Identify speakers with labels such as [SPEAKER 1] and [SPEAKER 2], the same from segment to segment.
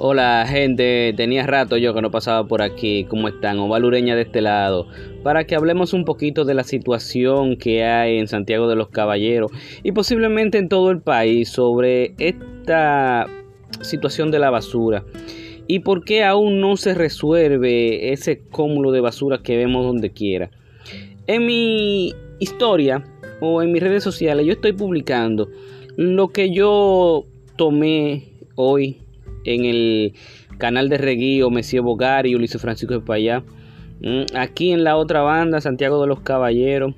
[SPEAKER 1] Hola gente, tenía rato yo que no pasaba por aquí, ¿cómo están? Ovalureña de este lado, para que hablemos un poquito de la situación que hay en Santiago de los Caballeros y posiblemente en todo el país sobre esta situación de la basura y por qué aún no se resuelve ese cúmulo de basura que vemos donde quiera. En mi historia o en mis redes sociales yo estoy publicando lo que yo tomé hoy en el canal de Reguío, Mesías Bogar y Ulises Francisco de Payá. Mm, aquí en la otra banda, Santiago de los Caballeros.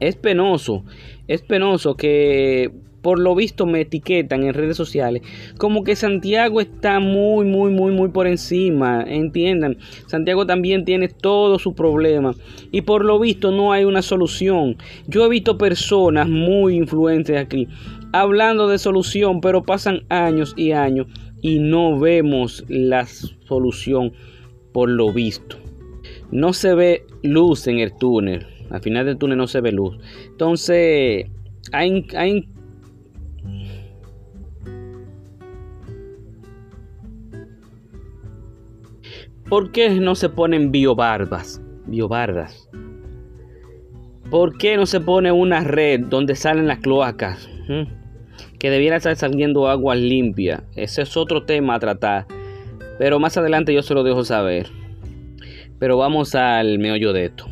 [SPEAKER 1] Es penoso, es penoso que por lo visto me etiquetan en redes sociales como que Santiago está muy, muy, muy, muy por encima. Entiendan, Santiago también tiene todo su problema y por lo visto no hay una solución. Yo he visto personas muy influentes aquí hablando de solución, pero pasan años y años y no vemos la solución por lo visto. No se ve luz en el túnel. Al final del túnel no se ve luz. Entonces, hay, ¿Por qué no se ponen biobarbas? Biobardas. ¿Por qué no se pone una red donde salen las cloacas? ¿Mm? Que debiera estar saliendo agua limpia. Ese es otro tema a tratar. Pero más adelante yo se lo dejo saber. Pero vamos al meollo de esto.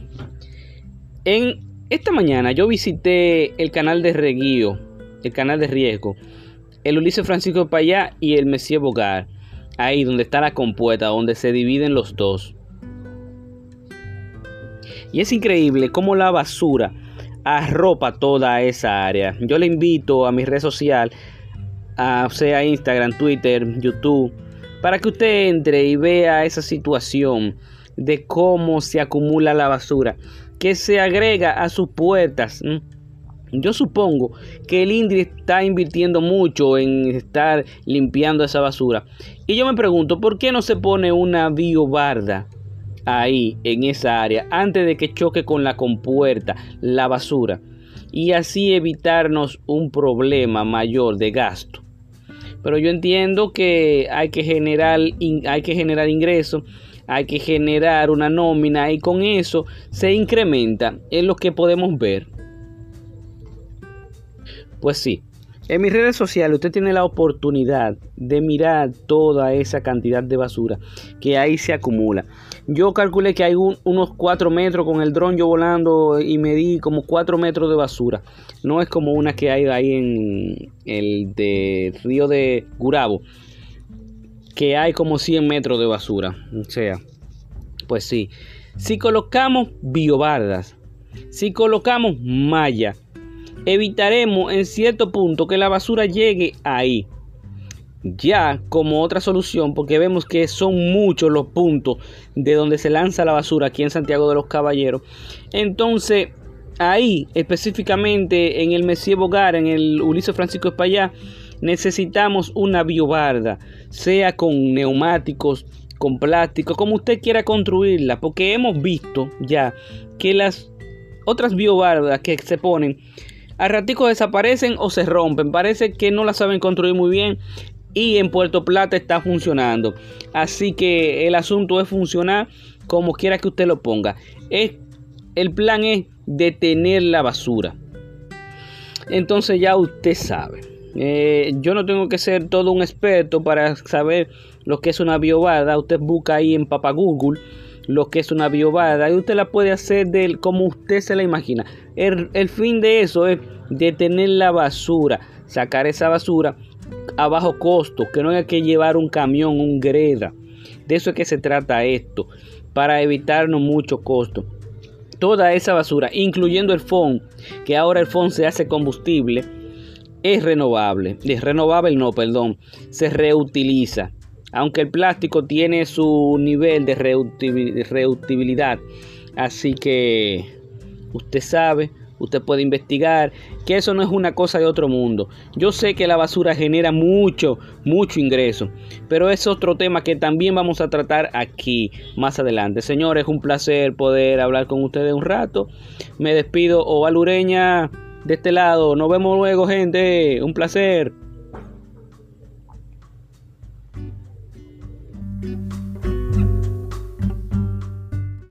[SPEAKER 1] En esta mañana yo visité el canal de Reguío, el canal de Riesgo, el Ulises Francisco Payá y el Mesías Bogar. Ahí donde está la compuesta, donde se dividen los dos. Y es increíble cómo la basura arropa toda esa área. Yo le invito a mi red social, sea Instagram, Twitter, YouTube, para que usted entre y vea esa situación de cómo se acumula la basura que se agrega a sus puertas. Yo supongo que el INDRI está invirtiendo mucho en estar limpiando esa basura. Y yo me pregunto, ¿por qué no se pone una biobarda? Ahí en esa área antes de que choque con la compuerta, la basura y así evitarnos un problema mayor de gasto. Pero yo entiendo que hay que generar, hay que generar ingresos, hay que generar una nómina y con eso se incrementa en lo que podemos ver. Pues sí, en mis redes sociales usted tiene la oportunidad de mirar toda esa cantidad de basura que ahí se acumula. Yo calculé que hay unos 4 metros con el dron yo volando y medí como 4 metros de basura. No es como una que hay ahí en el de río de Gurabo, que hay como 100 metros de basura. O sea, pues sí. Si colocamos biobardas, si colocamos malla, evitaremos en cierto punto que la basura llegue ahí ya como otra solución, porque vemos que son muchos los puntos de donde se lanza la basura aquí en Santiago de los Caballeros. Entonces, ahí específicamente en el Mesías Bogar, en el Ulises Francisco Espallá, necesitamos una biobarda, sea con neumáticos, con plástico, como usted quiera construirla, porque hemos visto ya que las otras biobardas que se ponen a ratico desaparecen o se rompen. Parece que no la saben construir muy bien y en Puerto Plata está funcionando. Así que el asunto es funcionar como quiera que usted lo ponga. Es, el plan es detener la basura. Entonces ya usted sabe. Eh, yo no tengo que ser todo un experto para saber lo que es una biobada. Usted busca ahí en Papa Google lo que es una biobada y usted la puede hacer de como usted se la imagina. El, el fin de eso es detener la basura, sacar esa basura a bajo costo, que no haya que llevar un camión, un greda. De eso es que se trata esto, para evitarnos mucho costo. Toda esa basura, incluyendo el FON, que ahora el FON se hace combustible, es renovable. Es renovable, no, perdón, se reutiliza. Aunque el plástico tiene su nivel de reutilibilidad. Así que usted sabe, usted puede investigar, que eso no es una cosa de otro mundo. Yo sé que la basura genera mucho, mucho ingreso, pero es otro tema que también vamos a tratar aquí más adelante. Señores, un placer poder hablar con ustedes un rato. Me despido, Ovalureña, de este lado. Nos vemos luego, gente. Un placer.